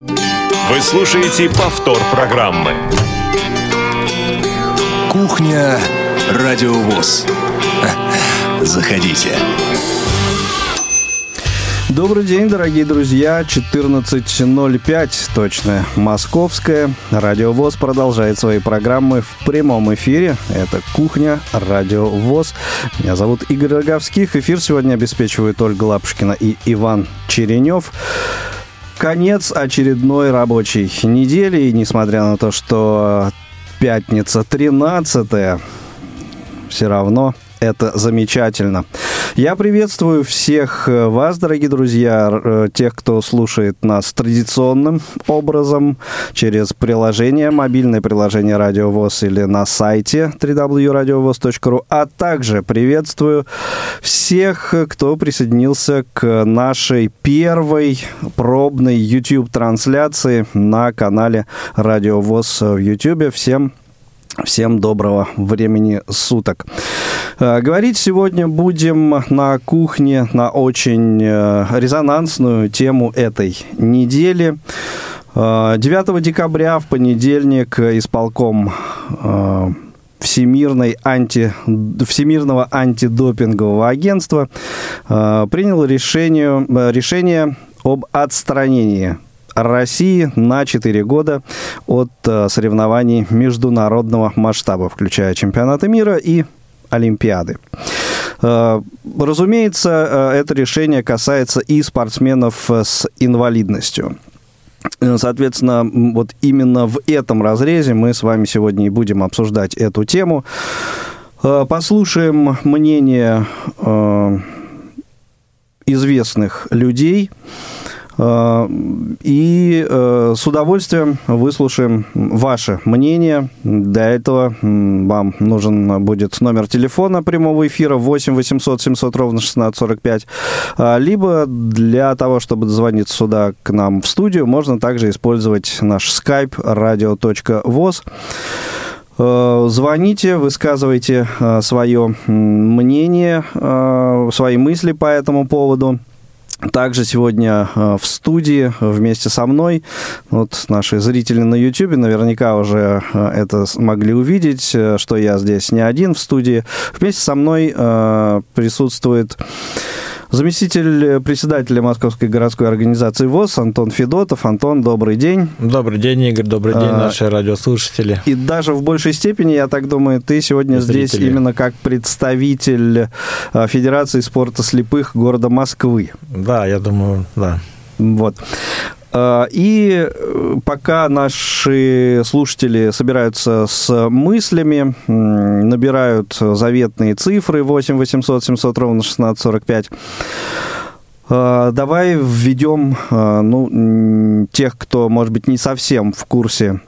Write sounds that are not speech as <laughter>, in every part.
Вы слушаете повтор программы. Кухня Радиовоз. <laughs> Заходите. Добрый день, дорогие друзья. 14.05, точно, московская. Радиовоз продолжает свои программы в прямом эфире. Это «Кухня», Радиовоз. Меня зовут Игорь Роговских. Эфир сегодня обеспечивают Ольга Лапушкина и Иван Черенев. Конец очередной рабочей недели. И несмотря на то, что пятница 13 все равно это замечательно. Я приветствую всех э, вас, дорогие друзья, э, тех, кто слушает нас традиционным образом через приложение, мобильное приложение Радио ВОЗ или на сайте www.radiovoz.ru, а также приветствую всех, кто присоединился к нашей первой пробной YouTube-трансляции на канале Радио ВОЗ в YouTube. Всем Всем доброго времени суток. Э, говорить сегодня будем на кухне на очень э, резонансную тему этой недели. 9 э, декабря в понедельник исполком Всемирной анти, Всемирного антидопингового агентства принял решение, решение об отстранении России на 4 года от э, соревнований международного масштаба, включая чемпионаты мира и Олимпиады. Э, разумеется, э, это решение касается и спортсменов с инвалидностью. Соответственно, вот именно в этом разрезе мы с вами сегодня и будем обсуждать эту тему. Послушаем мнение известных людей, и э, с удовольствием выслушаем ваше мнение. Для этого вам нужен будет номер телефона прямого эфира 8 800 700 ровно 1645. А, либо для того, чтобы дозвониться сюда к нам в студию, можно также использовать наш skype radio.voz. Э, звоните, высказывайте свое мнение, свои мысли по этому поводу. Также сегодня э, в студии вместе со мной, вот наши зрители на YouTube наверняка уже э, это смогли увидеть, э, что я здесь не один в студии. Вместе со мной присутствует Заместитель председателя Московской городской организации ВОЗ Антон Федотов. Антон, добрый день. Добрый день, Игорь, добрый день, а, наши радиослушатели. И даже в большей степени, я так думаю, ты сегодня Зрители. здесь именно как представитель а, Федерации спорта слепых города Москвы. Да, я думаю, да. Вот. А, и э, пока наши слушатели собираются с мыслями, набирают заветные цифры 8 800 700 ровно 1645, а, Давай введем а, ну, тех, кто, может быть, не совсем в курсе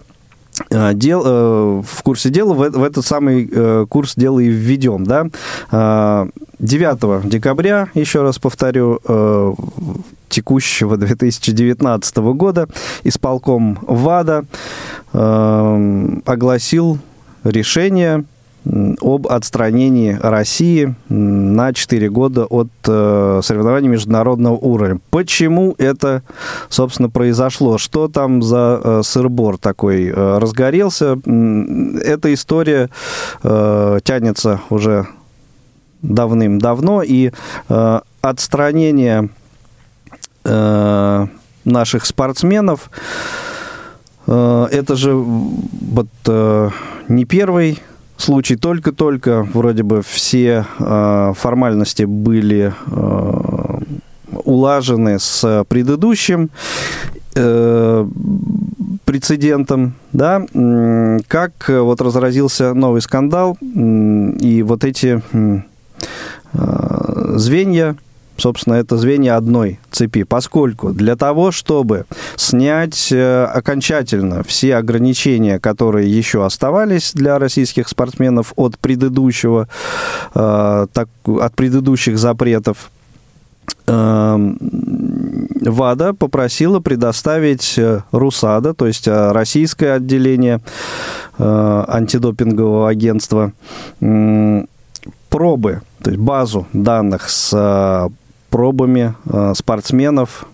дел, э, в курсе дела, в, этот самый э, курс дела и введем. Да? 9 декабря, еще раз повторю, текущего 2019 года исполком ВАДА э, огласил решение об отстранении России на 4 года от э, соревнований международного уровня. Почему это, собственно, произошло? Что там за э, сырбор такой э, разгорелся? Эта история э, тянется уже давным-давно, и э, отстранение Э, наших спортсменов. Э, это же вот э, не первый случай, только-только вроде бы все формальности были улажены с предыдущим прецедентом, да, как вот разразился новый скандал, и вот эти звенья собственно, это звенья одной цепи, поскольку для того, чтобы снять э, окончательно все ограничения, которые еще оставались для российских спортсменов от предыдущего, э, так, от предыдущих запретов, э, ВАДА попросила предоставить РУСАДА, то есть российское отделение антидопингового агентства, пробы, то есть базу данных с пробами э, спортсменов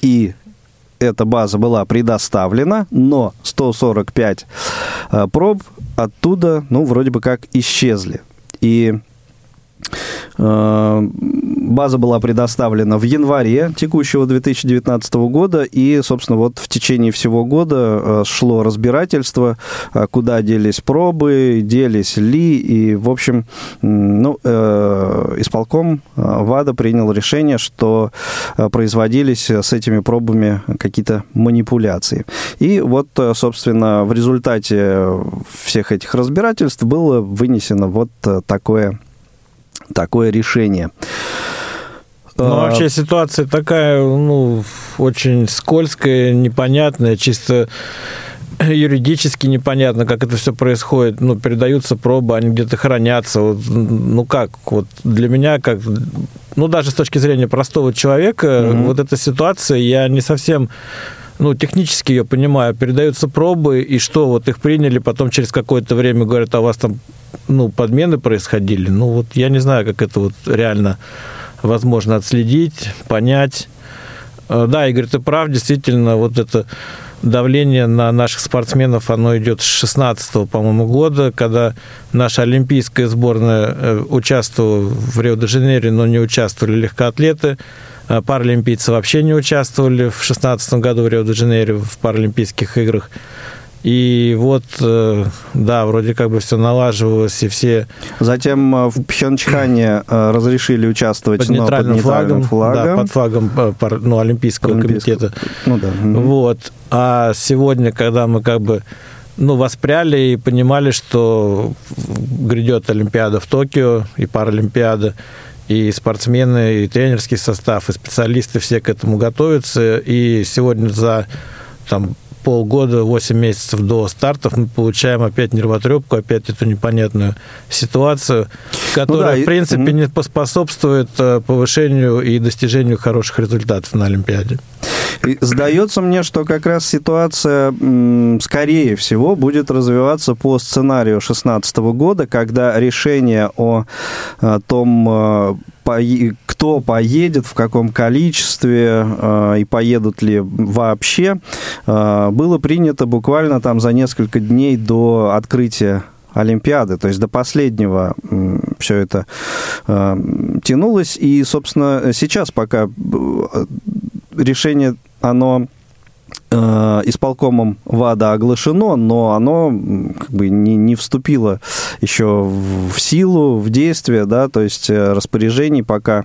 и эта база была предоставлена, но 145 проб оттуда, ну, вроде бы как исчезли. И База была предоставлена в январе текущего 2019 года, и, собственно, вот в течение всего года э, шло разбирательство, э, куда делись пробы, делись ли, и, в общем, ну, э, исполком ВАДА принял решение, что производились с этими пробами какие-то манипуляции. И вот, собственно, в результате всех этих разбирательств было вынесено вот такое такое решение. Ну, а, вообще ситуация такая, ну, очень скользкая, непонятная, чисто юридически непонятно, как это все происходит. Ну, передаются пробы, они где-то хранятся. Вот, ну, как? Вот для меня, как, ну, даже с точки зрения простого человека, mm-hmm. вот эта ситуация, я не совсем ну, технически я понимаю, передаются пробы, и что, вот их приняли, потом через какое-то время говорят, а у вас там, ну, подмены происходили. Ну, вот я не знаю, как это вот реально возможно отследить, понять. Э, да, Игорь, ты прав, действительно, вот это давление на наших спортсменов, оно идет с 16 по-моему, года, когда наша олимпийская сборная э, участвовала в Рио-де-Жанейро, но не участвовали легкоатлеты. Э, паралимпийцы вообще не участвовали в 2016 году в Рио-де-Жанейро в Паралимпийских играх. И вот, э, да, вроде как бы все налаживалось, и все... Затем э, в Пхенчхане разрешили участвовать под нейтральным, под нейтральным флагом, флагом. Да, под флагом ну, Олимпийского, Олимпийского комитета. Ну да. Вот. А сегодня, когда мы как бы ну, воспряли и понимали, что грядет Олимпиада в Токио и Паралимпиада, и спортсмены, и тренерский состав, и специалисты все к этому готовятся. И сегодня за там, полгода, 8 месяцев до стартов мы получаем опять нервотрепку, опять эту непонятную ситуацию, которая, ну да, в принципе, и... не поспособствует э, повышению и достижению хороших результатов на Олимпиаде. И сдается мне, что как раз ситуация, скорее всего, будет развиваться по сценарию 2016 года, когда решение о э, том, э, кто поедет, в каком количестве э, и поедут ли вообще, было принято буквально там за несколько дней до открытия Олимпиады. То есть до последнего все это тянулось. И, собственно, сейчас пока решение, оно э, исполкомом ВАДА оглашено, но оно как бы не, не вступило еще в силу, в действие, да, то есть э, распоряжений пока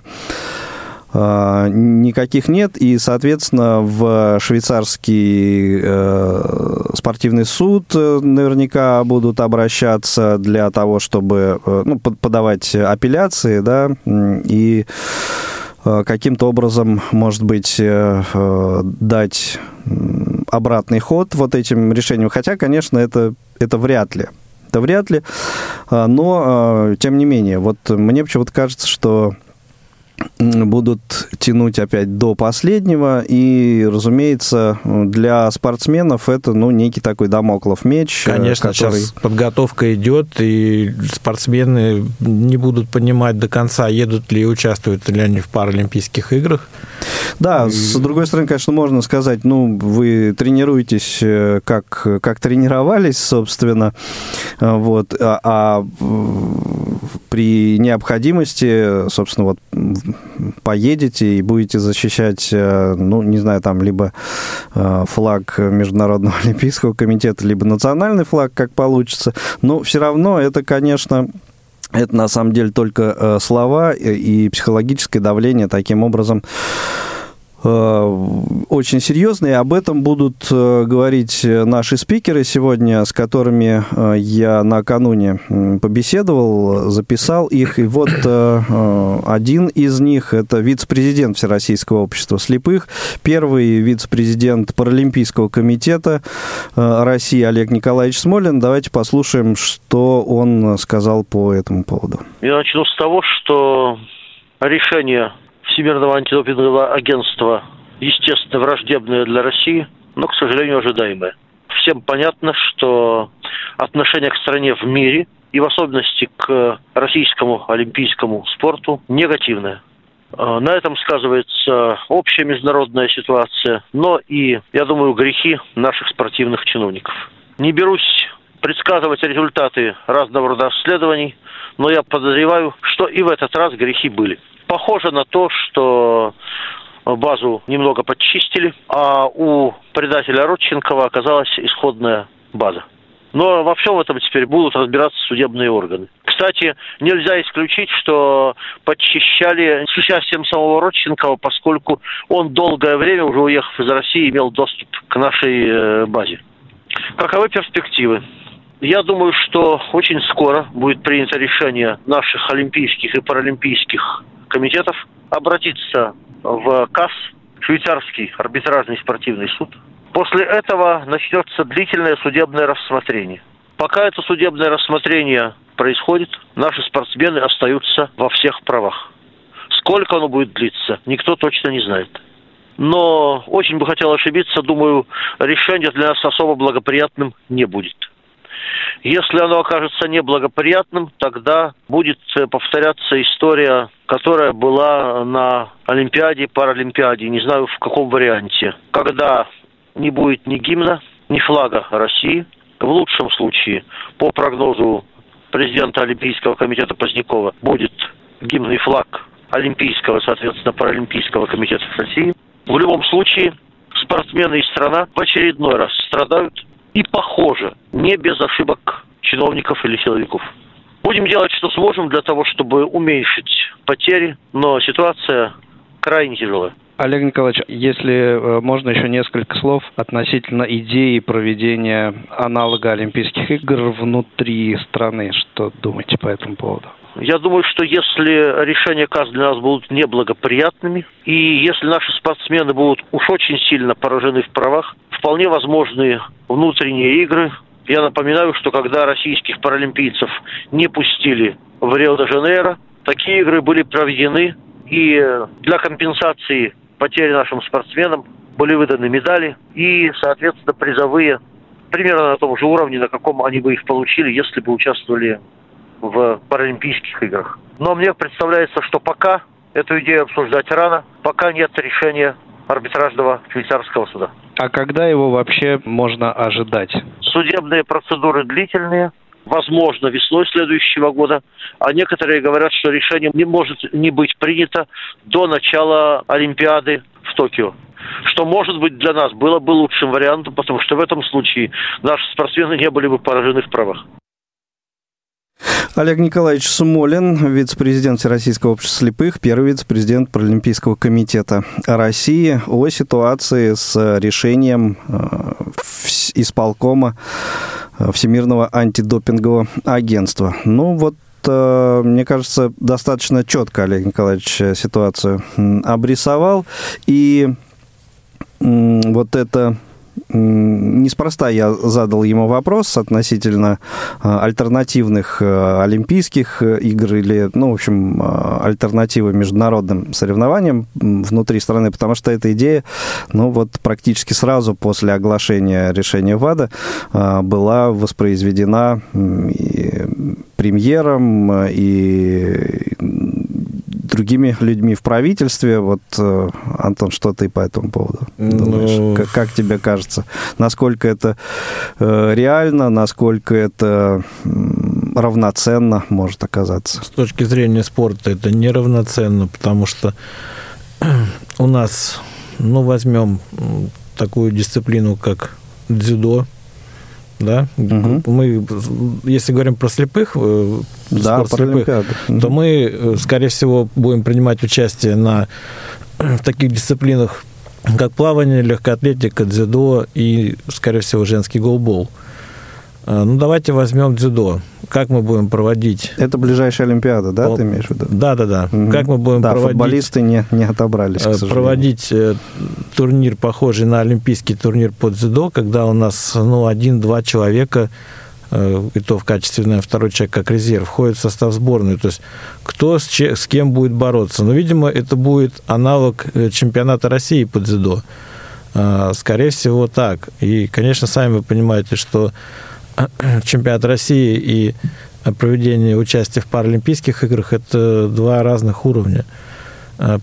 э, никаких нет, и, соответственно, в швейцарский э, спортивный суд наверняка будут обращаться для того, чтобы э, ну, подавать апелляции, да, и каким-то образом, может быть, э, э, дать обратный ход вот этим решениям. Хотя, конечно, это, это вряд ли. Это вряд ли. Но, тем не менее, вот мне почему-то кажется, что будут тянуть опять до последнего. И, разумеется, для спортсменов это ну, некий такой домоклов меч. Э, Конечно, который... сейчас подготовка идет, и спортсмены не будут понимать до конца, едут ли и участвуют ли они в Паралимпийских играх. Да, и... с другой стороны, конечно, можно сказать, ну, вы тренируетесь, э, как, как тренировались, собственно, э, вот, а, а при необходимости, собственно, вот поедете и будете защищать, э, ну, не знаю, там, либо флаг Международного <laughs> Олимпийского комитета, либо национальный флаг, как получится. Но все равно это, конечно, это на самом деле только э, слова и психологическое давление таким образом очень серьезные. Об этом будут э, говорить наши спикеры сегодня, с которыми э, я накануне побеседовал, записал их. И вот один из них – это вице-президент Всероссийского общества слепых, первый вице-президент Паралимпийского комитета России Олег Николаевич Смолин. Давайте послушаем, что он сказал по этому поводу. Я начну с того, что решение Всемирного антидопингового агентства, естественно, враждебные для России, но, к сожалению, ожидаемые. Всем понятно, что отношение к стране в мире и в особенности к российскому олимпийскому спорту негативное. А, на этом сказывается общая международная ситуация, но и, я думаю, грехи наших спортивных чиновников. Не берусь предсказывать результаты разного рода исследований, но я подозреваю, что и в этот раз грехи были. Похоже на то, что базу немного подчистили, а у предателя Родченкова оказалась исходная база. Но во всем этом теперь будут разбираться судебные органы. Кстати, нельзя исключить, что подчищали с участием самого Родченкова, поскольку он долгое время, уже уехав из России, имел доступ к нашей э, базе. Каковы перспективы? Я думаю, что очень скоро будет принято решение наших олимпийских и паралимпийских комитетов обратиться в КАС, швейцарский арбитражный спортивный суд. После этого начнется длительное судебное рассмотрение. Пока это судебное рассмотрение происходит, наши спортсмены остаются во всех правах. Сколько оно будет длиться, никто точно не знает. Но очень бы хотел ошибиться, думаю, решение для нас особо благоприятным не будет. Если оно окажется неблагоприятным, тогда будет э, повторяться история, которая была на Олимпиаде, Паралимпиаде, не знаю в каком варианте, когда не будет ни гимна, ни флага России. В лучшем случае, по прогнозу президента Олимпийского комитета Позднякова, будет гимн и флаг Олимпийского, соответственно, Паралимпийского комитета России. В любом случае, спортсмены и страна в очередной раз страдают и похоже, не без ошибок чиновников или силовиков. Будем делать, что сможем для того, чтобы уменьшить потери, но ситуация крайне тяжелая. Олег Николаевич, если э, можно еще несколько слов относительно идеи проведения аналога Олимпийских игр внутри страны. Что думаете по этому поводу? Я думаю, что если решения КАС для нас будут неблагоприятными, и если наши спортсмены будут уж очень сильно поражены в правах, вполне возможны внутренние игры. Я напоминаю, что когда российских паралимпийцев не пустили в Рио-де-Жанейро, такие игры были проведены, и для компенсации потери нашим спортсменам были выданы медали и, соответственно, призовые примерно на том же уровне, на каком они бы их получили, если бы участвовали в Паралимпийских играх. Но мне представляется, что пока эту идею обсуждать рано, пока нет решения арбитражного швейцарского суда. А когда его вообще можно ожидать? Судебные процедуры длительные, возможно, весной следующего года, а некоторые говорят, что решение не может не быть принято до начала Олимпиады в Токио что, может быть, для нас было бы лучшим вариантом, потому что в этом случае наши спортсмены не были бы поражены в правах. Олег Николаевич Сумолин, вице-президент Всероссийского общества слепых, первый вице-президент Паралимпийского комитета России о ситуации с решением э, исполкома э, Всемирного антидопингового агентства. Ну вот э, мне кажется, достаточно четко Олег Николаевич ситуацию обрисовал. И вот это неспроста я задал ему вопрос относительно а, альтернативных э, Олимпийских э, игр или, ну, в общем, альтернативы международным соревнованиям внутри страны, потому что эта идея, ну, вот практически сразу после оглашения решения ВАДА была воспроизведена премьером, и другими людьми в правительстве. Вот, э, Антон, что ты по этому поводу думаешь? Ну... Как, как тебе кажется? Насколько это э, реально, насколько это равноценно может оказаться? С точки зрения спорта это неравноценно, потому что <clears throat> у нас, ну, возьмем такую дисциплину, как дзюдо, да? Угу. Мы, если говорим про слепых, э, да, спорт слепых, то мы, э, скорее всего, будем принимать участие на в <clears throat> таких дисциплинах, как плавание, легкоатлетика, дзюдо и, скорее всего, женский голбол. А, ну, давайте возьмем дзюдо. Как мы будем проводить... Это ближайшая Олимпиада, да, Пол... ты имеешь в виду? Да, да, да. Угу. Как мы будем да, проводить... футболисты не, не отобрались, к Проводить э, турнир, похожий на олимпийский турнир по дзюдо, когда у нас, ну, один-два человека э, и то в качестве наверное, второй человек как резерв, входит в состав сборной. То есть кто с, че, с кем будет бороться. Но, видимо, это будет аналог э, чемпионата России по дзюдо. А, скорее всего, так. И, конечно, сами вы понимаете, что <clears throat> чемпионат России и проведение участия в Паралимпийских играх – это два разных уровня.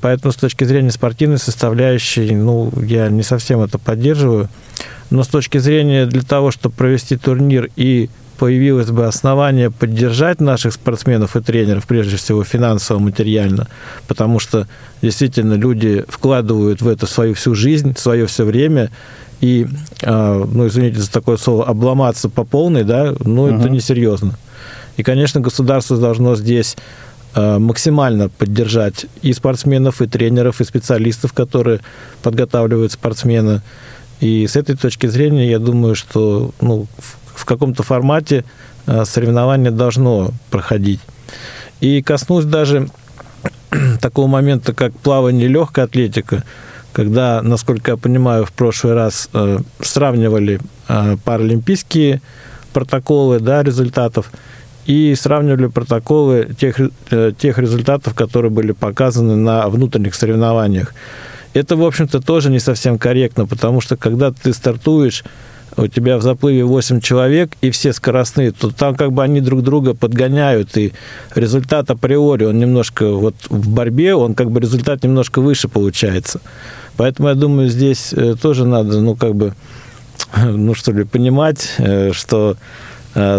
Поэтому с точки зрения спортивной составляющей, ну, я не совсем это поддерживаю. Но с точки зрения для того, чтобы провести турнир и появилось бы основание поддержать наших спортсменов и тренеров, прежде всего финансово, материально, потому что действительно люди вкладывают в это свою всю жизнь, свое все время, и, а, ну, извините за такое слово, обломаться по полной, да, ну, угу. это несерьезно. И, конечно, государство должно здесь максимально поддержать и спортсменов, и тренеров, и специалистов, которые подготавливают спортсмена. И с этой точки зрения, я думаю, что ну, в каком-то формате а, соревнование должно проходить. И коснусь даже <clears throat> такого момента, как плавание легкая атлетика – когда, насколько я понимаю, в прошлый раз э, сравнивали э, паралимпийские протоколы да, результатов и сравнивали протоколы тех, э, тех результатов, которые были показаны на внутренних соревнованиях. Это, в общем-то, тоже не совсем корректно, потому что когда ты стартуешь, у тебя в заплыве 8 человек, и все скоростные, то там как бы они друг друга подгоняют, и результат априори, он немножко вот в борьбе, он как бы результат немножко выше получается. Поэтому я думаю, здесь э, тоже надо, ну, как бы, <clears throat> ну, что ли, понимать, э, что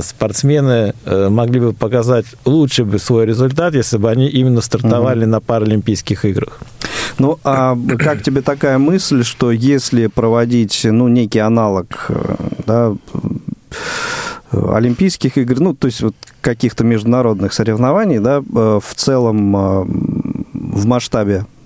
спортсмены могли бы показать лучше бы свой результат, если бы они именно стартовали угу. на Паралимпийских играх. Ну, а как тебе такая мысль, что если проводить, ну, некий аналог, да, Олимпийских игр, ну, то есть вот каких-то международных соревнований, да, в целом в масштабе Э,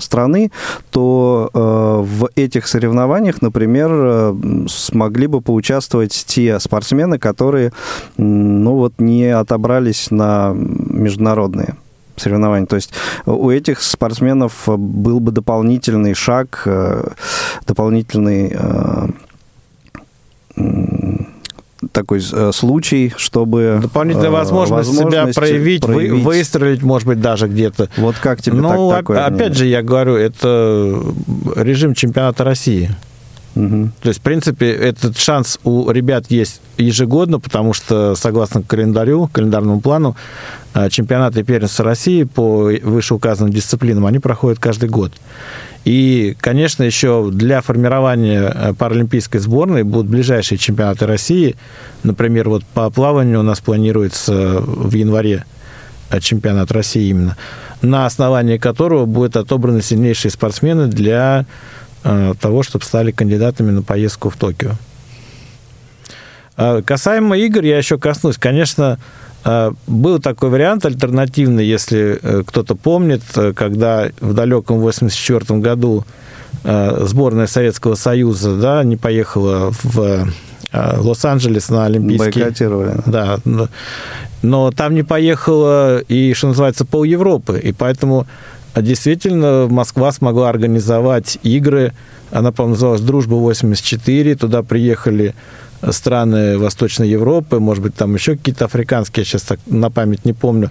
страны, то э, в этих соревнованиях, например, э, смогли бы поучаствовать те спортсмены, которые ну, вот, не отобрались на международные соревнований. То есть у этих спортсменов был бы дополнительный шаг, дополнительный такой э, случай, чтобы... Дополнительная э, возможность, возможность себя проявить, проявить, вы, выстрелить, может быть, даже где-то. Вот как тебе ну, так, такое? опять мнение? же, я говорю, это режим чемпионата России. Угу. То есть, в принципе, этот шанс у ребят есть ежегодно, потому что, согласно календарю, календарному плану, э, чемпионаты первенства России по вышеуказанным дисциплинам, они проходят каждый год. И, конечно, еще для формирования э, паралимпийской сборной будут ближайшие чемпионаты России. Например, вот по плаванию у нас планируется в январе э, чемпионат России именно, на основании которого будут отобраны сильнейшие спортсмены для э, того, чтобы стали кандидатами на поездку в Токио. А касаемо игр, я еще коснусь. Конечно, был такой вариант альтернативный, если э, кто-то помнит, э, когда в далеком 1984 году э, сборная Советского Союза да, не поехала в Лос-Анджелес на Олимпийские... Бойкотировали. Да. Но там не поехала и, что называется, пол Европы. И поэтому действительно Москва смогла организовать игры. Она, по-моему, называлась «Дружба-84». Туда приехали страны Восточной Европы, может быть, там еще какие-то африканские, я сейчас так на память не помню.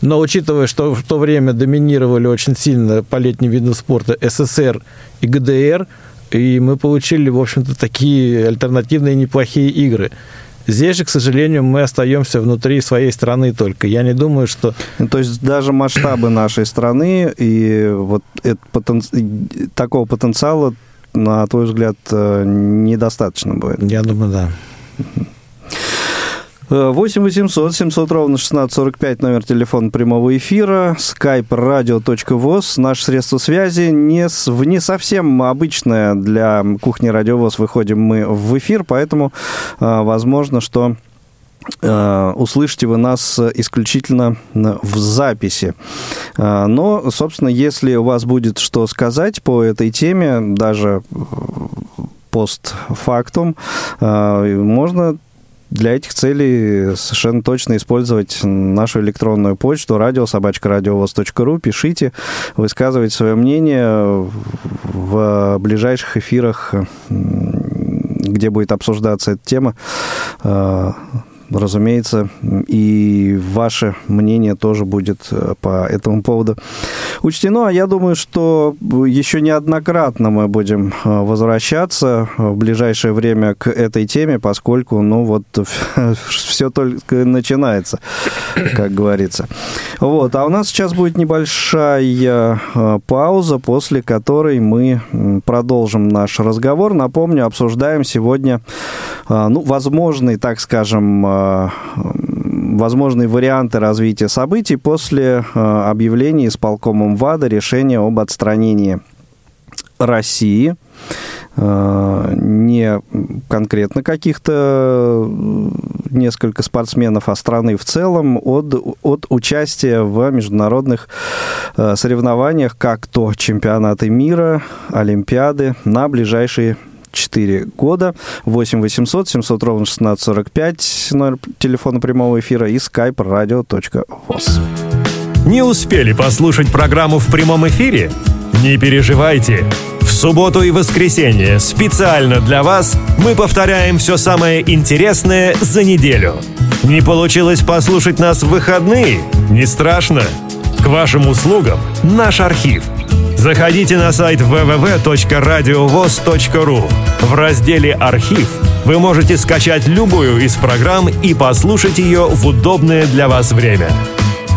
Но учитывая, что в то время доминировали очень сильно по летним видам спорта СССР и ГДР, и мы получили, в общем-то, такие альтернативные неплохие игры. Здесь же, к сожалению, мы остаемся внутри своей страны только. Я не думаю, что... Ну, то есть даже масштабы нашей страны и вот это, потен... такого потенциала на твой взгляд, э, недостаточно будет? Я думаю, да. 8 800 700 ровно 1645 номер телефона прямого эфира, skype radio.voz. Наше средство связи не, в не совсем обычное для кухни радиовоз. Выходим мы в эфир, поэтому э, возможно, что услышите вы нас исключительно в записи. Э, но, собственно, если у вас будет что сказать по этой теме, даже постфактум, э, можно для этих целей совершенно точно использовать нашу электронную почту радиособачка.радиовоз.ру. Пишите, высказывайте свое мнение в ближайших эфирах, где будет обсуждаться эта тема разумеется, и ваше мнение тоже будет э, по этому поводу учтено. Я думаю, что еще неоднократно мы будем э, возвращаться в ближайшее время к этой теме, поскольку, ну, вот <laughs> все только начинается, как говорится. Вот, а у нас сейчас будет небольшая э, пауза, после которой мы продолжим наш разговор. Напомню, обсуждаем сегодня, ну, возможный, так скажем, возможные варианты развития событий после э, объявления исполкомом ВАДА решения об отстранении России э, не конкретно каких-то э, несколько спортсменов, а страны в целом от, от участия в международных соревнованиях, как то чемпионаты мира, Олимпиады на ближайшие 4 года. 8 800 700 ровно 1645, номер телефона прямого эфира и skype radio.voz. Не успели послушать программу в прямом эфире? Не переживайте. В субботу и воскресенье специально для вас мы повторяем все самое интересное за неделю. Не получилось послушать нас в выходные? Не страшно. К вашим услугам наш архив – Заходите на сайт www.radiovoz.ru. В разделе «Архив» вы можете скачать любую из программ и послушать ее в удобное для вас время.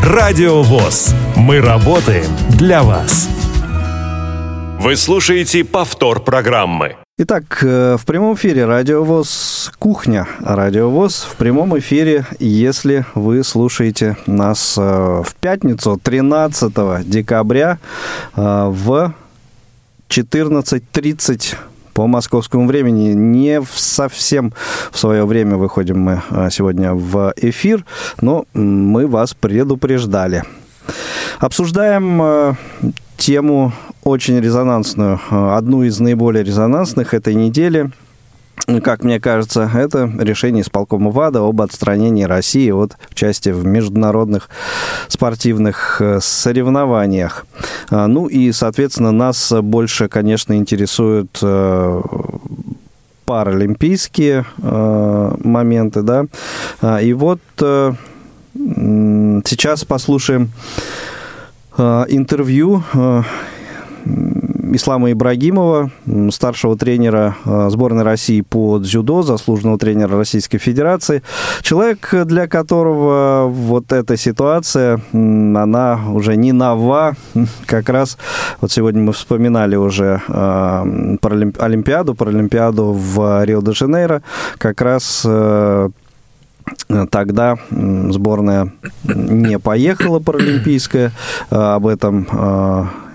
Радио ВОЗ. Мы работаем для вас. Вы слушаете повтор программы. Итак, э, в прямом эфире Радиовоз Кухня. Радиовоз в прямом эфире, если вы слушаете нас э, в пятницу 13 декабря э, в 14.30 по московскому времени. Не совсем в свое время выходим мы сегодня в эфир, но мы вас предупреждали. Обсуждаем тему очень резонансную, э, одну из наиболее резонансных этой недели как мне кажется, это решение исполкома ВАДА об отстранении России от участия в международных спортивных э, соревнованиях. А, ну и, соответственно, нас больше, конечно, интересуют э, паралимпийские моменты, да. И вот сейчас послушаем интервью Ислама Ибрагимова, старшего тренера э, сборной России по дзюдо, заслуженного тренера Российской Федерации. Человек, для которого вот эта ситуация, она уже не нова. <laughs> Как раз вот сегодня мы вспоминали уже э, Олимпиаду, Паралимпиаду в Рио-де-Жанейро. Как раз э, Тогда сборная не поехала паралимпийская. Об этом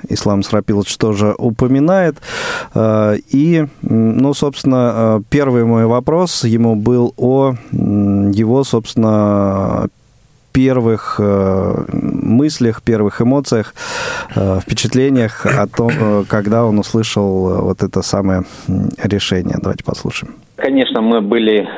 Ислам Срапилович тоже упоминает. Э, и, ну, собственно, э, первый мой вопрос ему был о его, собственно, первых э, мыслях, первых эмоциях, впечатлениях о том, когда он услышал вот это самое решение. Давайте послушаем. Конечно, мы были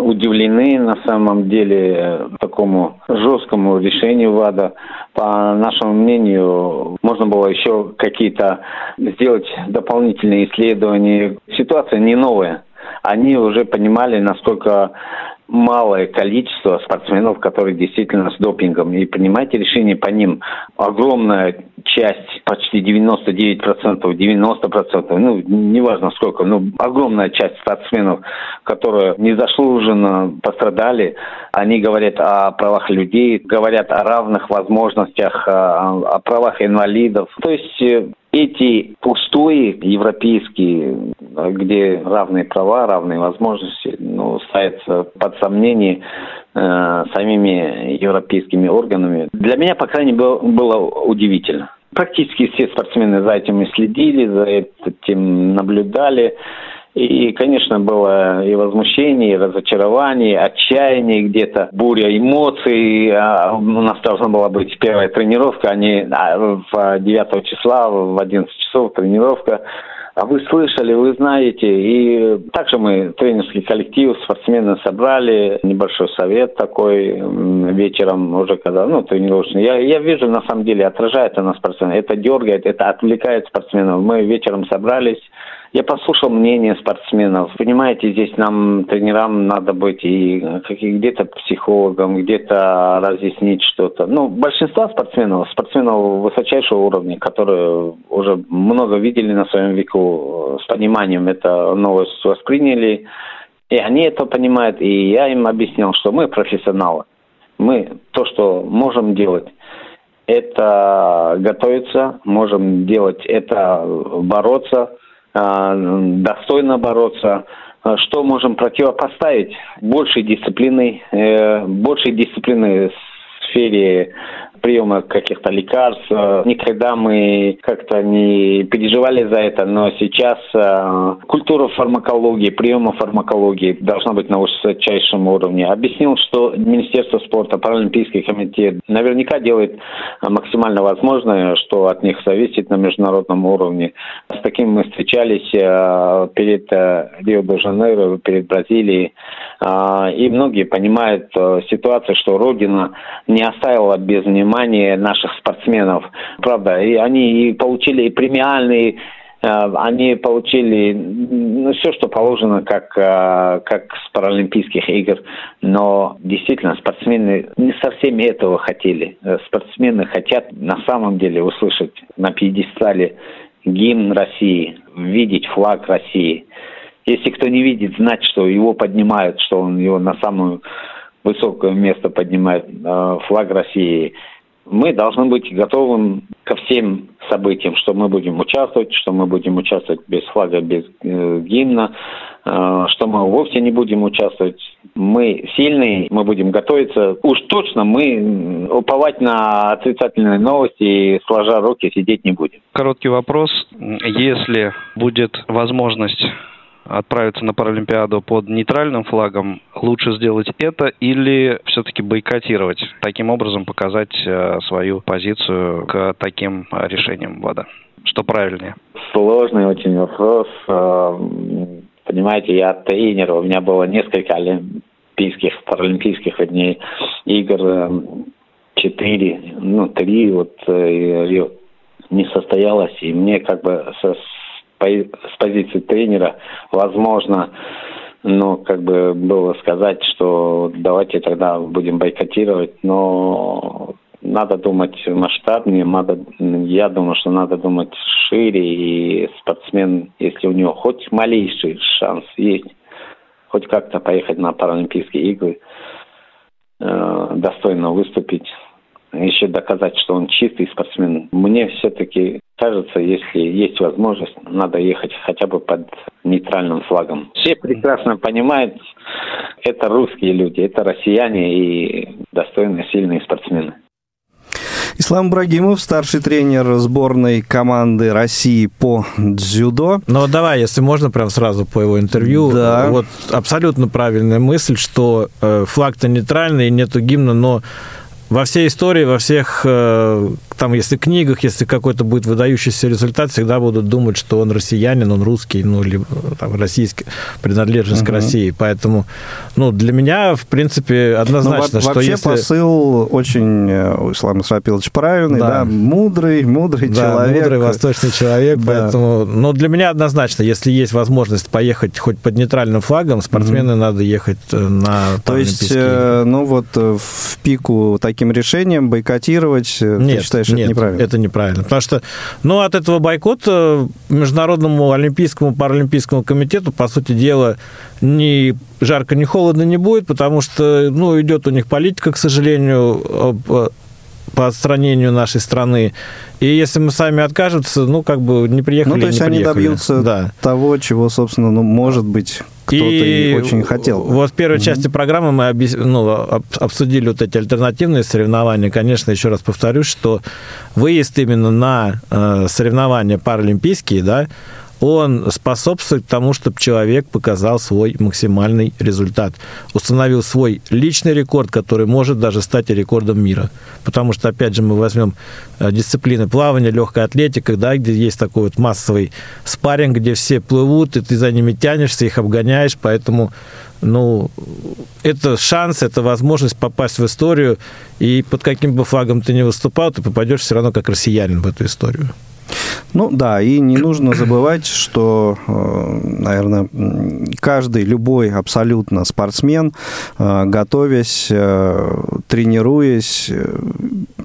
удивлены на самом деле такому жесткому решению ВАДА. По нашему мнению, можно было еще какие-то сделать дополнительные исследования. Ситуация не новая. Они уже понимали, насколько малое количество спортсменов, которые действительно с допингом. И принимайте решение по ним. Огромная часть, почти 99%, 90%, ну, неважно сколько, но огромная часть спортсменов, которые незаслуженно пострадали, они говорят о правах людей, говорят о равных возможностях, о, правах инвалидов. То есть э, эти пустые европейские, где равные права, равные возможности, ну, ставятся под сомнение э, самими европейскими органами. Для меня, по крайней мере, было удивительно. Практически все спортсмены за этим и следили, за этим наблюдали. И, конечно, было и возмущение, и разочарование, и отчаяние где-то, буря эмоций. А у нас должна была быть первая тренировка, а не в 9 числа, в 11 часов тренировка. А вы слышали, вы знаете. И также мы тренерский коллектив, спортсмены собрали, небольшой совет такой вечером уже когда, ну, тренировочный. Я, я вижу, на самом деле, отражает на спортсмена. Это дергает, это отвлекает спортсменов. Мы вечером собрались, Я послушал мнение спортсменов. Понимаете, здесь нам, тренерам, надо быть и где-то психологом, где-то разъяснить что-то. Ну, большинство спортсменов, спортсменов высочайшего уровня, которые уже много видели на своем веку, с пониманием это новость восприняли, и они это понимают, и я им объяснил, что мы профессионалы. Мы то, что можем делать, это готовиться, можем делать это бороться, достойно бороться. А, что можем противопоставить? Большей дисциплины, э, большей дисциплины в сфере приема каких-то лекарств. Э, никогда мы как-то не переживали за это, но сейчас э, культура фармакологии, приема фармакологии должна быть на высочайшем уровне. Объяснил, что Министерство спорта, Паралимпийский комитет наверняка делает максимально возможное, что от них зависит на международном уровне. С таким мы встречались э, перед Рио-де-Жанейро, перед Бразилией, и многие понимают ситуацию, что Родина не оставила без внимания внимание наших спортсменов. Правда, и они и получили и премиальные э, они получили ну, все, что положено, как, э, как с Паралимпийских игр. Но действительно, спортсмены не совсем этого хотели. Э, спортсмены хотят на самом деле услышать на пьедестале гимн России, видеть флаг России. Если кто не видит, знать, что его поднимают, что он его на самое высокое место поднимает флаг России мы должны быть готовы ко всем событиям, что мы будем участвовать, что мы будем участвовать без флага, без э, гимна, э, что мы вовсе не будем участвовать. Мы сильные, мы будем готовиться. Уж точно мы уповать на отрицательные новости и сложа руки сидеть не будем. Короткий вопрос. Если будет возможность отправиться на Паралимпиаду под нейтральным флагом, лучше сделать это или все-таки бойкотировать, таким образом показать э, свою позицию к таким решениям ВАДА? Что правильнее? Сложный очень вопрос. Э, понимаете, я тренер, у меня было несколько олимпийских, паралимпийских дней игр, э, четыре, ну, три, вот не состоялось, и мне как бы со с позиции тренера, возможно, ну, как бы было сказать, что давайте тогда будем бойкотировать, но надо думать масштабнее, надо, я думаю, что надо думать шире, и спортсмен, если у него хоть малейший шанс есть, хоть как-то поехать на Паралимпийские игры, э, достойно выступить, еще доказать, что он чистый спортсмен. Мне все-таки кажется, если есть возможность, надо ехать хотя бы под нейтральным флагом. Все прекрасно понимают, это русские люди, это россияне и достойные, сильные спортсмены. Ислам Брагимов, старший тренер сборной команды России по дзюдо. Ну, давай, если можно, прям сразу по его интервью. Да. Вот абсолютно правильная мысль, что э, флаг-то нейтральный, и нету гимна, но во всей истории, во всех, э, там, если книгах, если какой-то будет выдающийся результат, всегда будут думать, что он россиянин, он русский, ну, либо там, российский, принадлежность угу. к России. Поэтому, ну, для меня, в принципе, однозначно, ну, что вообще если... посыл очень, э, Ислам Исрапилович, правильный, да. да, мудрый, мудрый да, человек. мудрый восточный человек, да. поэтому, ну, для меня однозначно, если есть возможность поехать хоть под нейтральным флагом, спортсмены угу. надо ехать э, на То есть, ну, вот в пику таким решением бойкотировать, э, нет, ты считаешь, нет, это неправильно? это неправильно. Потому что, ну, от этого бойкота Международному Олимпийскому Паралимпийскому комитету, по сути дела, ни жарко, ни холодно не будет, потому что, ну, идет у них политика, к сожалению, по отстранению нашей страны. И если мы сами откажемся, ну, как бы не приехали, Ну, то есть они приехали. добьются да. того, чего, собственно, ну, может быть, кто-то и, очень хотел. Вот в первой mm-hmm. части программы мы объяс... ну, обсудили вот эти альтернативные соревнования. Конечно, еще раз повторюсь, что выезд именно на э, соревнования паралимпийские, да, он способствует тому, чтобы человек показал свой максимальный результат, установил свой личный рекорд, который может даже стать рекордом мира. Потому что, опять же, мы возьмем э, дисциплины плавания, легкая атлетика, да, где есть такой вот массовый спарринг, где все плывут, и ты за ними тянешься, их обгоняешь, поэтому ну, это шанс, это возможность попасть в историю, и под каким бы флагом ты ни выступал, ты попадешь все равно как россиянин в эту историю. Ну да, и не нужно забывать, что, э, наверное, каждый, любой абсолютно спортсмен, э, готовясь, э, тренируясь,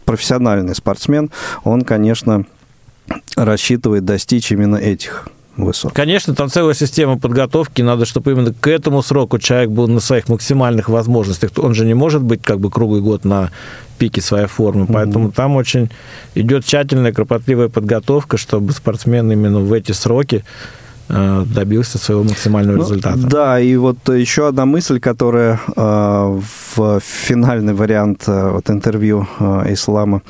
профессиональный спортсмен, он, конечно, рассчитывает достичь именно этих высот. Конечно, там целая система подготовки, надо, чтобы именно к этому сроку человек был на своих максимальных возможностях. Он же не может быть как бы круглый год на пике своей формы, поэтому mm-hmm. там очень идет тщательная, кропотливая подготовка, чтобы спортсмен именно в эти сроки э, добился своего максимального ну, результата. Да, и вот еще одна мысль, которая э, в финальный вариант э, вот интервью э, Ислама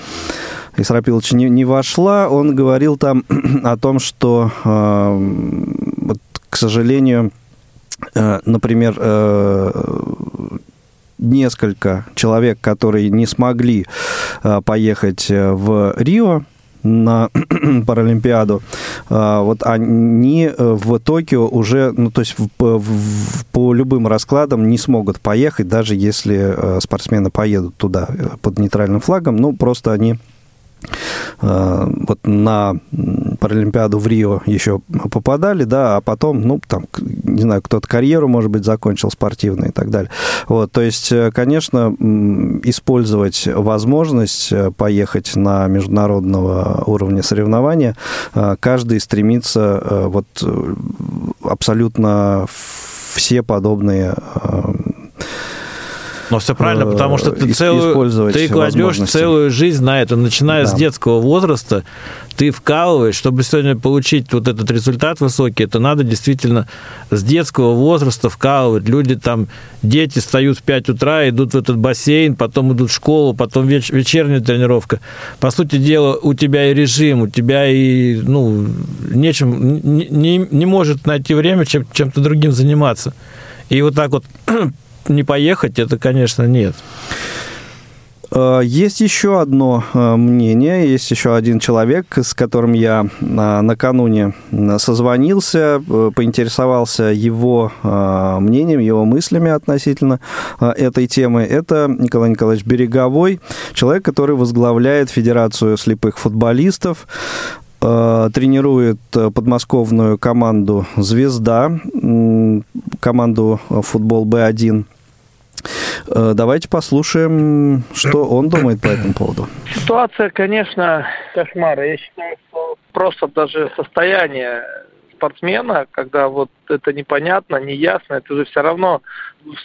Исрапиловича не, не вошла, он говорил там <clears throat> о том, что, э, вот, к сожалению, например, несколько человек, которые не смогли э, поехать э, в Рио, на <clears throat> Паралимпиаду, э, вот они в Токио уже, ну, то есть в, в, по любым раскладам не смогут поехать, даже если спортсмены поедут туда под нейтральным флагом, ну, просто они вот на Паралимпиаду в Рио еще попадали, да, а потом, ну, там, не знаю, кто-то карьеру, может быть, закончил спортивную и так далее. Вот, то есть, э, конечно, использовать возможность э, поехать на международного уровня соревнования, каждый стремится вот абсолютно все подобные но все правильно, потому что ты целую, ты кладешь целую жизнь на это, начиная да. с детского возраста, ты вкалываешь, чтобы сегодня получить вот этот результат высокий, это надо действительно с детского возраста вкалывать. Люди там, дети встают в 5 утра, идут в этот бассейн, потом идут в школу, потом веч- вечерняя тренировка. По сути дела, у тебя и режим, у тебя и, ну, нечем, не, не, не может найти время чем, чем-то другим заниматься. И вот так вот не поехать, это, конечно, нет. Э, есть еще одно э, мнение, есть еще один человек, с которым я э, накануне созвонился, поинтересовался его мнением, его мыслями относительно этой темы. Это Николай Николаевич Береговой, человек, который возглавляет Федерацию слепых футболистов тренирует подмосковную команду «Звезда», команду футбол Б1 Э, давайте послушаем, что он думает по этому поводу. Ситуация, конечно, кошмар. Я считаю, что просто даже состояние спортсмена, когда вот это непонятно, неясно, это же все равно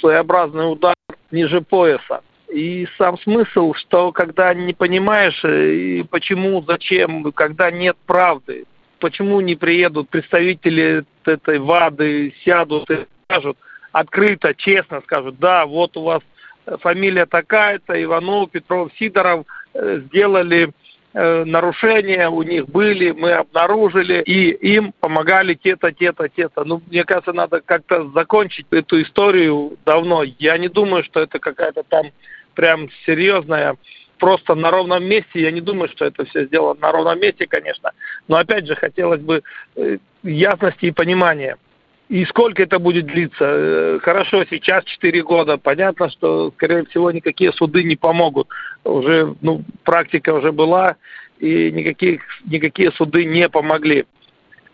своеобразный удар ниже пояса. И сам смысл, что когда не понимаешь, э, и почему, зачем, когда нет правды, почему не приедут представители этой ВАДы, сядут и скажут, открыто, честно скажут, да, вот у вас фамилия такая-то, Иванов, Петров, Сидоров э, сделали э, нарушения у них были, мы обнаружили, и им помогали те-то, те-то, те-то. Ну, мне кажется, надо как-то закончить эту историю давно. Я не думаю, что это какая-то там прям серьезная просто на ровном месте. Я не думаю, что это все сделано на ровном месте, конечно. Но опять же, хотелось бы э, ясности и понимания. И сколько это будет длиться? Э, хорошо, сейчас 4 года. Понятно, что, скорее всего, никакие суды не помогут. Уже, ну, практика уже была, и никаких, никакие суды не помогли.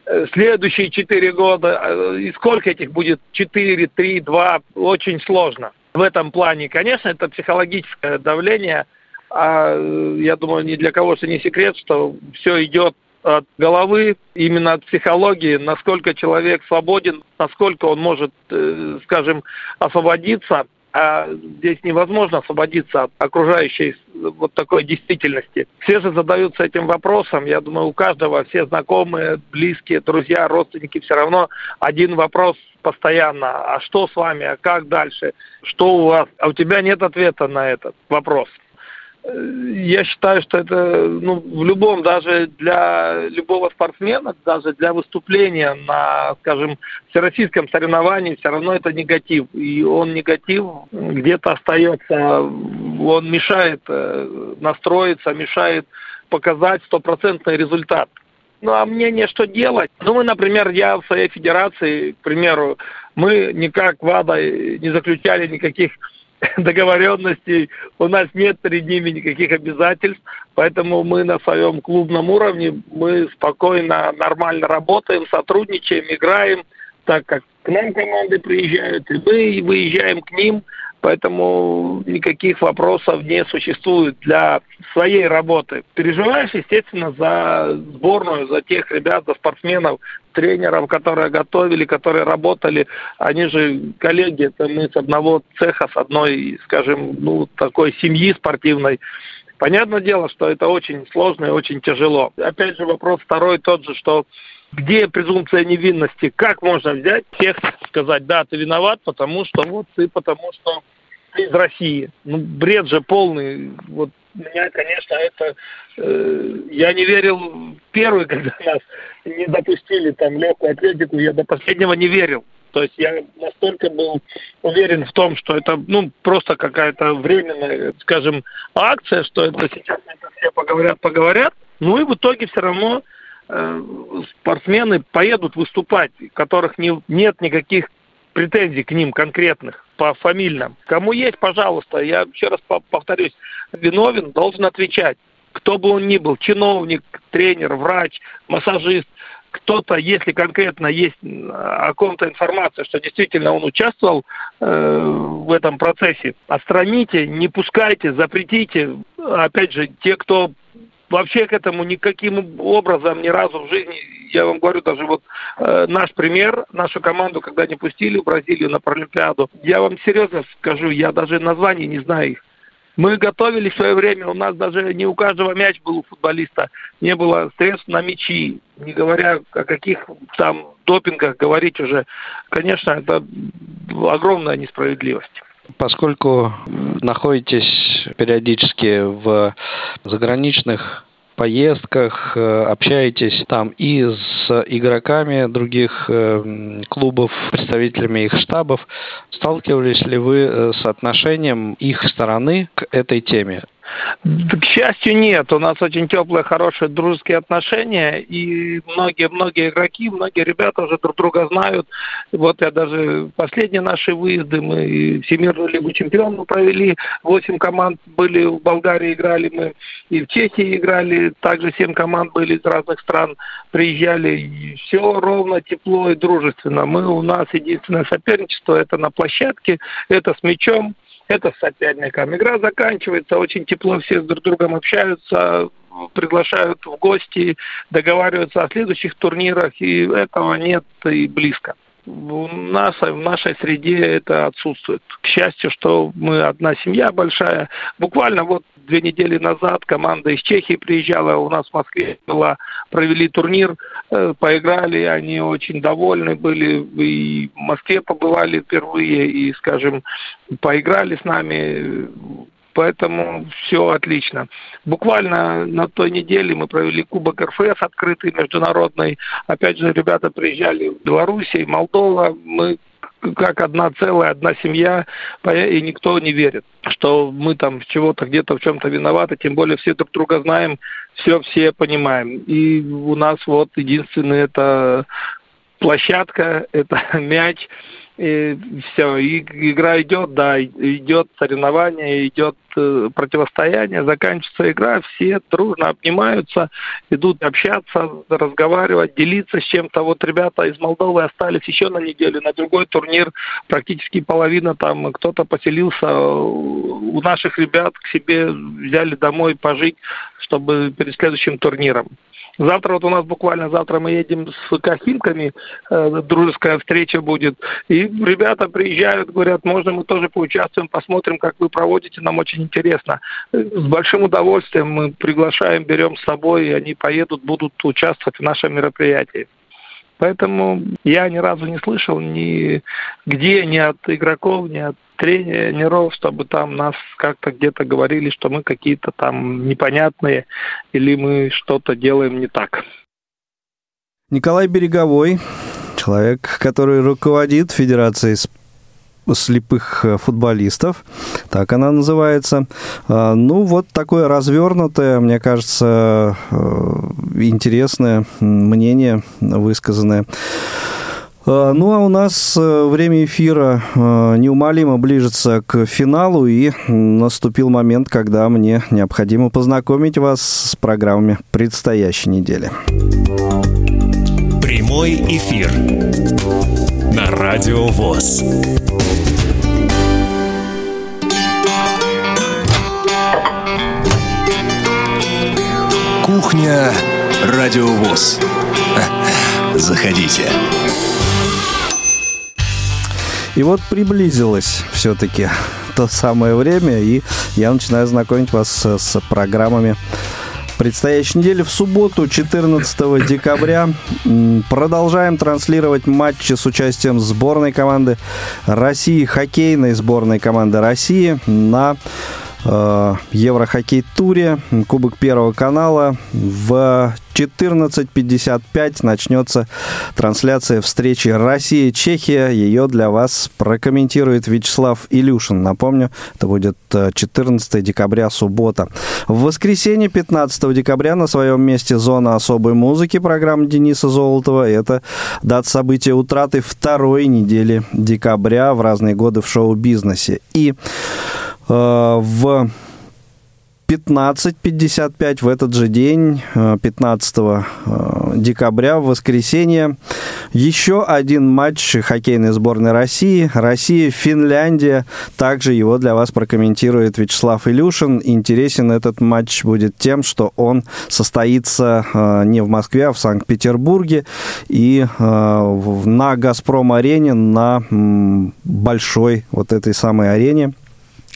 Э, следующие 4 года, э, и сколько этих будет? 4, 3, 2, очень сложно. В этом плане, конечно, это психологическое давление, а я думаю, ни для кого же не секрет, что все идет от головы, именно от психологии, насколько человек свободен, насколько он может, э, скажем, освободиться. А здесь невозможно освободиться от окружающей вот такой действительности. Все же задаются этим вопросом. Я думаю, у каждого, все знакомые, близкие, друзья, родственники, все равно один вопрос постоянно. А что с вами? А как дальше? Что у вас? А у тебя нет ответа на этот вопрос я считаю, что это ну, в любом, даже для любого спортсмена, даже для выступления на, скажем, всероссийском соревновании, все равно это негатив. И он негатив где-то остается, он мешает э, настроиться, мешает показать стопроцентный результат. Ну, а мнение, что делать? Ну, мы, например, я в своей федерации, к примеру, мы никак ВАДА не заключали никаких <laughs> договоренностей, у нас нет перед ними никаких обязательств, поэтому мы на своем клубном уровне, мы спокойно, нормально работаем, сотрудничаем, играем, так как к нам команды приезжают, и мы выезжаем к ним, поэтому никаких вопросов не существует для своей работы. Переживаешь, естественно, за сборную, за тех ребят, за спортсменов, тренеров, которые готовили, которые работали. Они же коллеги, это мы с одного цеха, с одной, скажем, ну, такой семьи спортивной. Понятное дело, что это очень сложно и очень тяжело. Опять же, вопрос второй тот же, что где презумпция невинности? Как можно взять всех сказать, да, ты виноват, потому что вот ты, потому что ты из России. Ну, бред же полный. Вот меня, конечно, это... Э, я не верил первый, <laughs> когда нас не допустили там легкую атлетику, я до последнего не верил. То есть я настолько был уверен в том, что это ну просто какая-то временная, скажем, акция, что это сейчас это все поговорят, поговорят. Ну и в итоге все равно спортсмены поедут выступать, которых не, нет никаких претензий к ним конкретных по фамильным. Кому есть, пожалуйста, я еще раз повторюсь, виновен, должен отвечать. Кто бы он ни был, чиновник, тренер, врач, массажист, кто-то, если конкретно есть о ком-то информация, что действительно он участвовал э, в этом процессе, отстраните, не пускайте, запретите. Опять же, те, кто вообще к этому никаким образом ни разу в жизни, я вам говорю, даже вот э, наш пример, нашу команду, когда не пустили в Бразилию на Паралимпиаду, я вам серьезно скажу, я даже названий не знаю их. Мы готовили в свое время, у нас даже не у каждого мяч был у футболиста, не было средств на мячи, не говоря о каких там допингах говорить уже. Конечно, это огромная несправедливость. Поскольку находитесь периодически в заграничных поездках, э, общаетесь там и с игроками других э, клубов, представителями их штабов. Сталкивались ли вы э, с отношением их стороны к этой теме? К счастью, нет. У нас очень теплые, хорошие, дружеские отношения. И многие-многие игроки, многие ребята уже друг друга знают. Вот я даже последние наши выезды, мы Всемирную Лигу Чемпионов провели. Восемь команд были в Болгарии, играли мы. И в Чехии играли. Также семь команд были из разных стран. Приезжали. Все ровно, тепло и дружественно. Мы, у нас единственное соперничество, это на площадке, это с мячом это с соперником. Игра заканчивается, очень тепло все друг другом общаются, приглашают в гости, договариваются о следующих турнирах, и этого нет и близко. У нас, в нашей среде это отсутствует. К счастью, что мы одна семья большая. Буквально вот две недели назад команда из Чехии приезжала, у нас в Москве была, провели турнир, э, поиграли, они очень довольны были, и в Москве побывали впервые, и, скажем, поиграли с нами, Поэтому все отлично. Буквально на той неделе мы провели Кубок РФС открытый, международный. Опять же, ребята приезжали в Белоруссию, Молдова. Мы как одна целая, одна семья, и никто не верит, что мы там чего-то где-то в чем-то виноваты, тем более все друг друга знаем, все все понимаем. И у нас вот единственное это площадка, это <laughs> мяч, и все, и игра идет, да, идет соревнование, идет противостояние, заканчивается игра, все дружно обнимаются, идут общаться, разговаривать, делиться с чем-то. Вот ребята из Молдовы остались еще на неделю, на другой турнир, практически половина там, кто-то поселился у наших ребят к себе, взяли домой пожить, чтобы перед следующим турниром. Завтра вот у нас буквально завтра мы едем с Кахимками, э, дружеская встреча будет. И ребята приезжают, говорят, можно мы тоже поучаствуем, посмотрим, как вы проводите, нам очень интересно. С большим удовольствием мы приглашаем, берем с собой, и они поедут, будут участвовать в нашем мероприятии. Поэтому я ни разу не слышал ни где, ни от игроков, ни от тренеров, чтобы там нас как-то где-то говорили, что мы какие-то там непонятные или мы что-то делаем не так. Николай Береговой, человек, который руководит Федерацией слепых э, футболистов, так она называется. А, ну, вот такое развернутое, мне кажется, э, интересное мнение высказанное. Э, ну, а у нас э, время эфира неумолимо ближется к финалу, и наступил момент, когда мне необходимо познакомить вас с программами предстоящей недели. Прямой эфир на Радио ВОЗ. Кухня Радио ВОЗ. Заходите. И вот приблизилось все-таки то самое время, и я начинаю знакомить вас с, с программами предстоящей недели. В субботу, 14 декабря, продолжаем транслировать матчи с участием сборной команды России, хоккейной сборной команды России на Еврохоккей-туре, Кубок Первого канала. В 14.55 начнется трансляция встречи Россия-Чехия. Ее для вас прокомментирует Вячеслав Илюшин. Напомню, это будет 14 э, декабря, суббота. В воскресенье 15 декабря на своем месте зона особой музыки программы Дениса Золотова. Это дата события утраты второй недели декабря в разные годы в шоу-бизнесе. И э, в 15.55 в этот же день, 15 э, э, декабря, в воскресенье, еще один матч хоккейной сборной России. Россия-Финляндия. Также его для вас прокомментирует Вячеслав Илюшин. Интересен этот матч будет тем, что он состоится э, не в Москве, а в Санкт-Петербурге. И на «Газпром-арене», на большой вот этой самой арене –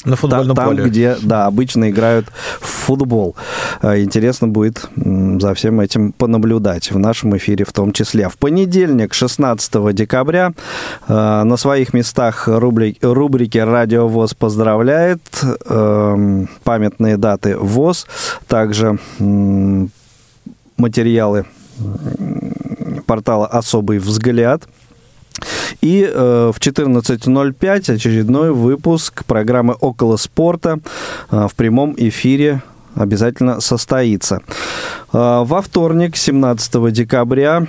на футбольном там, поле. где, да, обычно играют в футбол. А, интересно будет за всем этим понаблюдать в нашем эфире в том числе. В понедельник, 16 декабря, а, на своих местах рубрики, рубрики «Радио ВОЗ поздравляет», эм, памятные даты ВОЗ, также материалы портала «Особый взгляд», и э, в 14.05 очередной выпуск программы «Около спорта» э, в прямом эфире обязательно состоится. Э, во вторник, 17 декабря,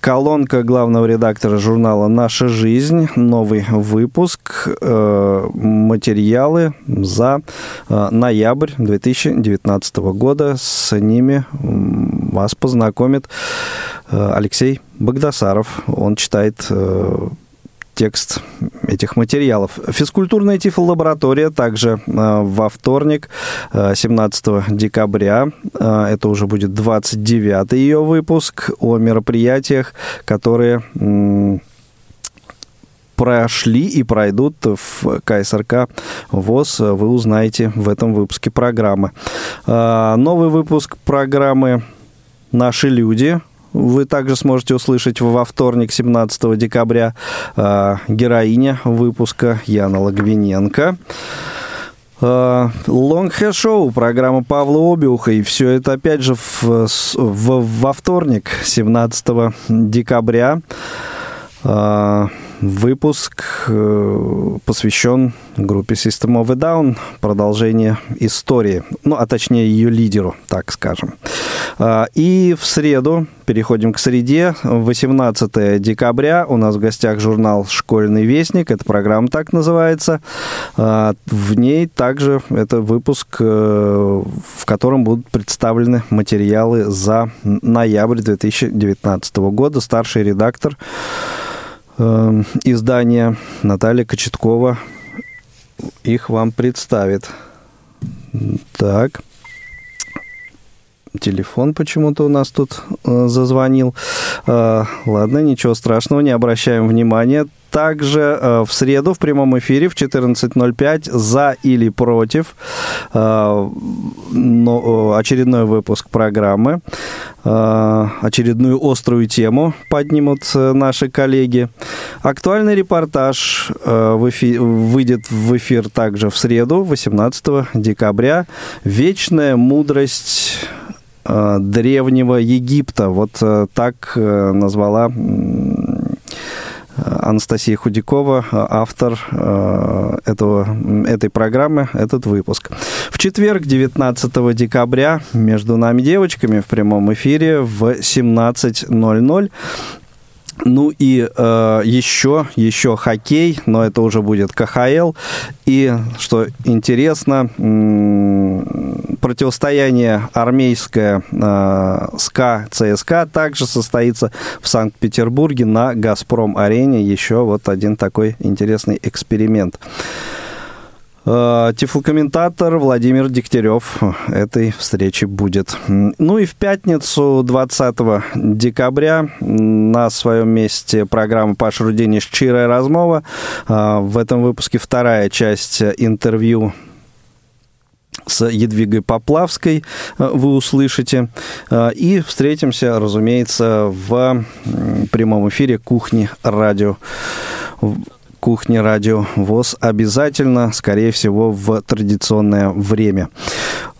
Колонка главного редактора журнала «Наша жизнь». Новый выпуск. Э, материалы за э, ноябрь 2019 года. С ними вас познакомит э, Алексей Богдасаров. Он читает текст этих материалов. Физкультурная тифлолаборатория также э, во вторник, 17 э, декабря. Э, это уже будет 29 ее выпуск о мероприятиях, которые прошли и пройдут в КСРК ВОЗ, вы узнаете в этом выпуске программы. Новый выпуск программы «Наши люди» вы также сможете услышать во вторник, 17 декабря, э, героиня выпуска Яна Логвиненко. Э, Hair Show, программа Павла Обиуха, и все это опять же в, в, во вторник, 17 декабря. Э, выпуск посвящен группе System of a Down, продолжение истории, ну, а точнее ее лидеру, так скажем. А, и в среду, переходим к среде, 18 декабря, у нас в гостях журнал «Школьный вестник», эта программа так называется. А, в ней также это выпуск, э, в котором будут представлены материалы за ноябрь 2019 года. Старший редактор э, издания Наталья Кочеткова их вам представит. Так телефон почему-то у нас тут э, зазвонил. Э, ладно, ничего страшного, не обращаем внимания. Также э, в среду в прямом эфире в 14.05 за или против э, но, э, очередной выпуск программы. Э, очередную острую тему поднимут э, наши коллеги. Актуальный репортаж э, в эфи, выйдет в эфир также в среду, 18 декабря. Вечная мудрость древнего Египта. Вот э, так э, назвала Анастасия Худякова, автор этого, этой программы, этот выпуск. В четверг, 19 декабря, между нами девочками в прямом эфире в 17.00 Ну и э, еще, еще хоккей, но это уже будет КХЛ. И, что интересно, противостояние армейское э, СКА ЦСКА также состоится в Санкт-Петербурге на «Газпром-арене». Еще вот один такой интересный эксперимент. Тифлокомментатор Владимир Дегтярев этой встречи будет. Ну и в пятницу 20 декабря на своем месте программа «Паша Рудини. Щирая размова». Э, в этом выпуске вторая часть интервью с Едвигой Поплавской э, вы услышите. И встретимся, разумеется, в прямом эфире «Кухни радио» кухни радио ВОЗ обязательно, скорее всего, в традиционное время.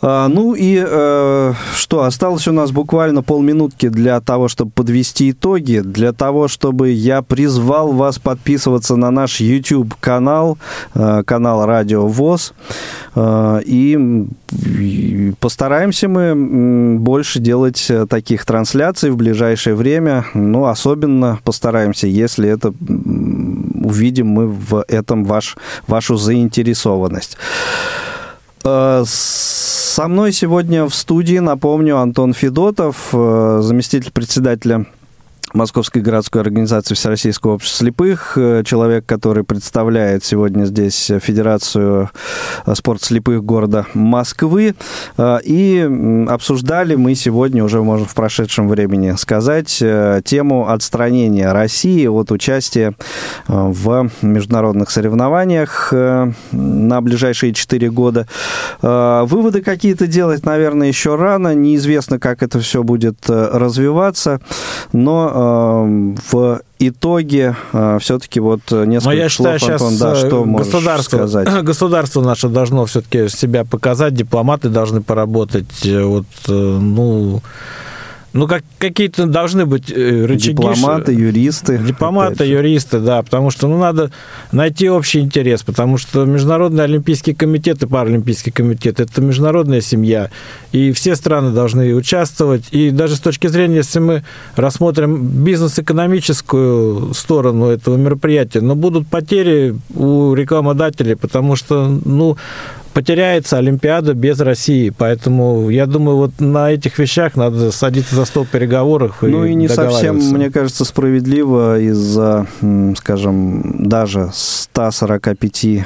А, ну и э, что, осталось у нас буквально полминутки для того, чтобы подвести итоги, для того, чтобы я призвал вас подписываться на наш YouTube-канал, э, канал Радио ВОЗ, э, и, постараемся мы больше делать таких трансляций в ближайшее время, ну, особенно постараемся, если это увидим мы в этом ваш, вашу заинтересованность. Э, со мной сегодня в студии, напомню, Антон Федотов, э, заместитель председателя Московской городской организации Всероссийского общества слепых, э, человек, который представляет сегодня здесь Федерацию э, спорта слепых города Москвы. Э, и обсуждали мы сегодня, уже можно в прошедшем времени сказать, тему отстранения России от участия в международных соревнованиях на ближайшие четыре года. Выводы какие-то делать, наверное, еще рано. Неизвестно, как это все будет развиваться. Но в итоге э, все-таки вот несколько Но я слов, считаю, Антон, да, что государство, сказать? <clears throat> Государство наше должно все-таки себя показать, дипломаты должны поработать. Э, вот, э, ну, ну, как, какие-то должны быть э, рычаги. Дипломаты, юристы. Дипломаты, юристы, да, потому что ну, надо найти общий интерес, потому что Международный Олимпийский комитет и Паралимпийский комитет – это международная семья, и все страны должны участвовать, и даже с точки зрения, если мы рассмотрим бизнес-экономическую сторону этого мероприятия, но будут потери у рекламодателей, потому что, ну, потеряется Олимпиада без России. Поэтому я думаю, вот на этих вещах надо садиться за стол переговоров. Ну и, и не совсем, мне кажется, справедливо из-за, скажем, даже 145 э,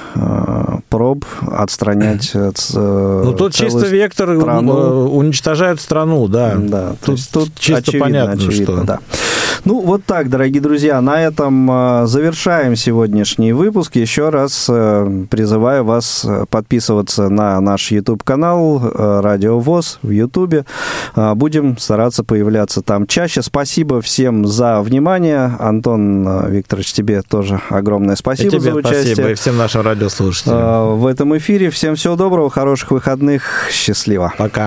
проб отстранять э, Ну тут чисто вектор страну. Э, уничтожает страну, да. Да, тут, тут чисто очевидно, понятно, очевидно, что... Да. Ну, вот так, дорогие друзья, на этом завершаем сегодняшний выпуск. Еще раз призываю вас подписываться на наш YouTube-канал Радио ВОЗ в YouTube. Будем стараться появляться там чаще. Спасибо всем за внимание. Антон Викторович, тебе тоже огромное спасибо и тебе за участие. Спасибо и всем нашим радиослушателям. В этом эфире. Всем всего доброго, хороших выходных. Счастливо. Пока.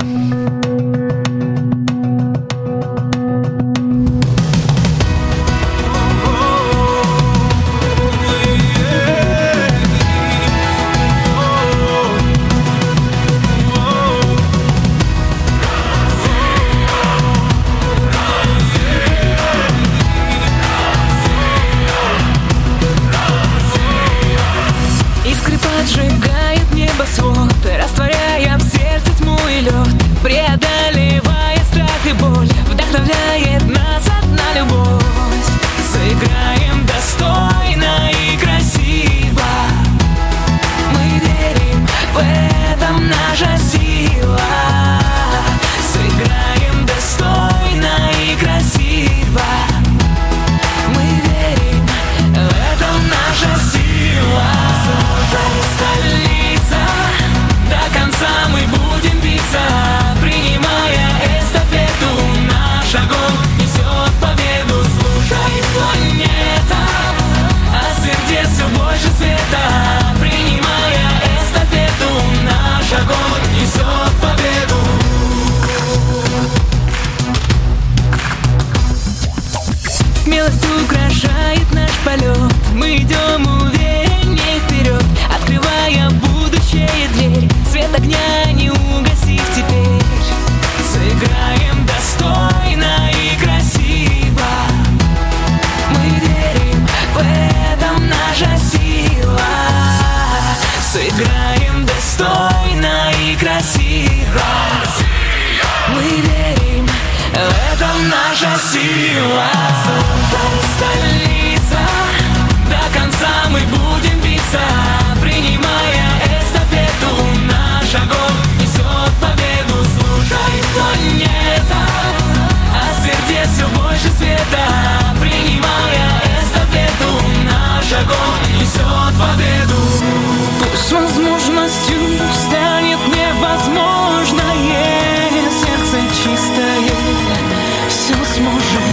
Наша сила. Золотая столица. До конца мы будем биться Принимая эстафету Наш огонь несет победу Слушай, планета. А сердце все больше света Принимая эстафету Наш огонь несет победу. Пусть возможностью все